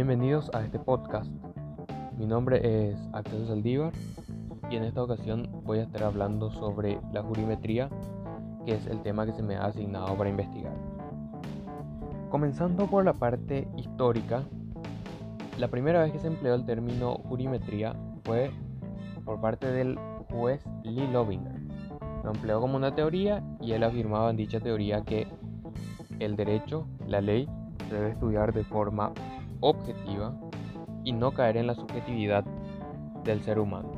Bienvenidos a este podcast. Mi nombre es Axel Saldívar y en esta ocasión voy a estar hablando sobre la jurimetría, que es el tema que se me ha asignado para investigar. Comenzando por la parte histórica, la primera vez que se empleó el término jurimetría fue por parte del juez Lee Lovinger. Lo empleó como una teoría y él afirmaba en dicha teoría que el derecho, la ley, debe estudiar de forma objetiva y no caer en la subjetividad del ser humano.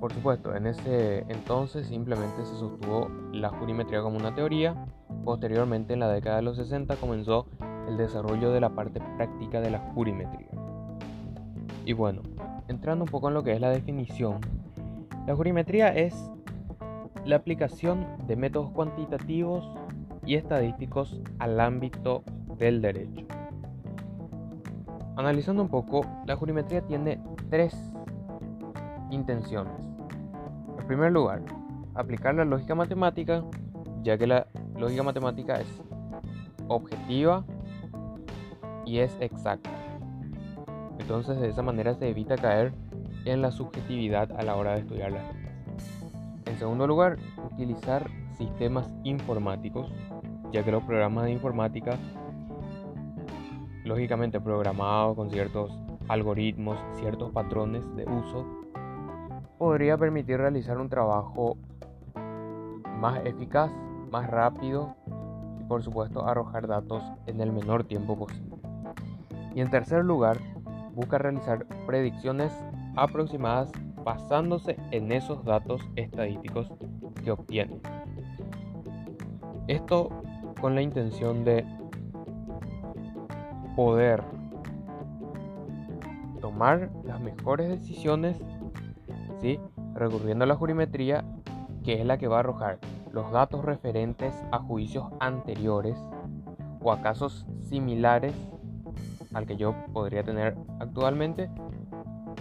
Por supuesto, en ese entonces simplemente se sostuvo la jurimetría como una teoría. Posteriormente, en la década de los 60, comenzó el desarrollo de la parte práctica de la jurimetría. Y bueno, entrando un poco en lo que es la definición, la jurimetría es la aplicación de métodos cuantitativos y estadísticos al ámbito del derecho. Analizando un poco, la jurimetría tiene tres intenciones. En primer lugar, aplicar la lógica matemática, ya que la lógica matemática es objetiva y es exacta. Entonces de esa manera se evita caer en la subjetividad a la hora de estudiar las En segundo lugar, utilizar sistemas informáticos, ya que los programas de informática lógicamente programado con ciertos algoritmos, ciertos patrones de uso, podría permitir realizar un trabajo más eficaz, más rápido y por supuesto arrojar datos en el menor tiempo posible. Y en tercer lugar, busca realizar predicciones aproximadas basándose en esos datos estadísticos que obtiene. Esto con la intención de poder tomar las mejores decisiones, ¿sí? recurriendo a la jurimetría, que es la que va a arrojar los datos referentes a juicios anteriores o a casos similares al que yo podría tener actualmente.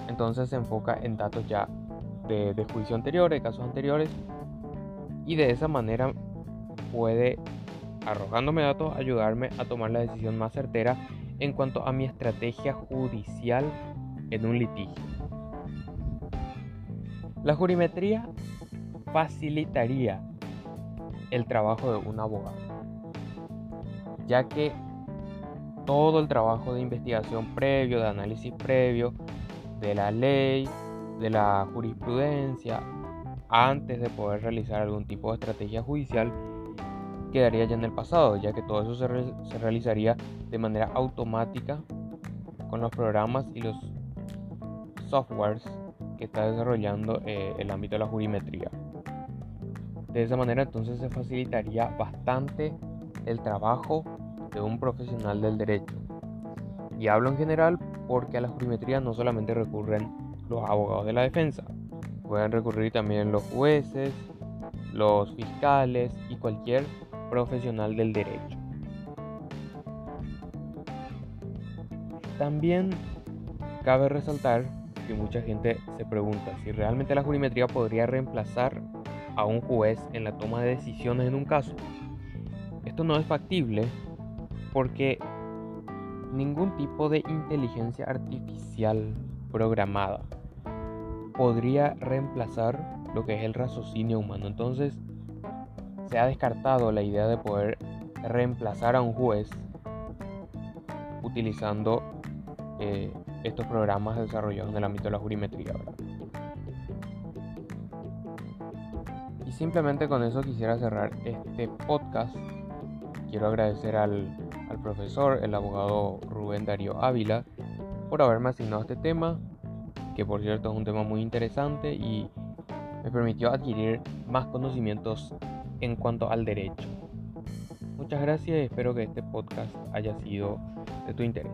Entonces se enfoca en datos ya de, de juicio anterior, de casos anteriores, y de esa manera puede, arrojándome datos, ayudarme a tomar la decisión más certera en cuanto a mi estrategia judicial en un litigio. La jurimetría facilitaría el trabajo de un abogado, ya que todo el trabajo de investigación previo, de análisis previo de la ley, de la jurisprudencia, antes de poder realizar algún tipo de estrategia judicial, quedaría ya en el pasado, ya que todo eso se, realizaría de manera automática con los programas y los softwares que está desarrollando eh, el ámbito de la jurimetría. De esa manera entonces se facilitaría bastante el trabajo de un profesional del derecho. Y hablo en general porque a la jurimetría no solamente recurren los abogados de la defensa, pueden recurrir también los jueces, los fiscales y cualquier profesional del derecho. También cabe resaltar que mucha gente se pregunta si realmente la jurimetría podría reemplazar a un juez en la toma de decisiones en un caso. Esto no es factible porque ningún tipo de inteligencia artificial programada podría reemplazar lo que es el raciocinio humano. Entonces, se ha descartado la idea de poder reemplazar a un juez utilizando eh, estos programas desarrollados en el ámbito de la jurimetría. Y simplemente con eso quisiera cerrar este podcast. Quiero agradecer al, al profesor, el abogado Rubén Darío Ávila, por haberme asignado este tema, que por cierto es un tema muy interesante y me permitió adquirir más conocimientos en cuanto al derecho. Muchas gracias y espero que este podcast haya sido de tu interés.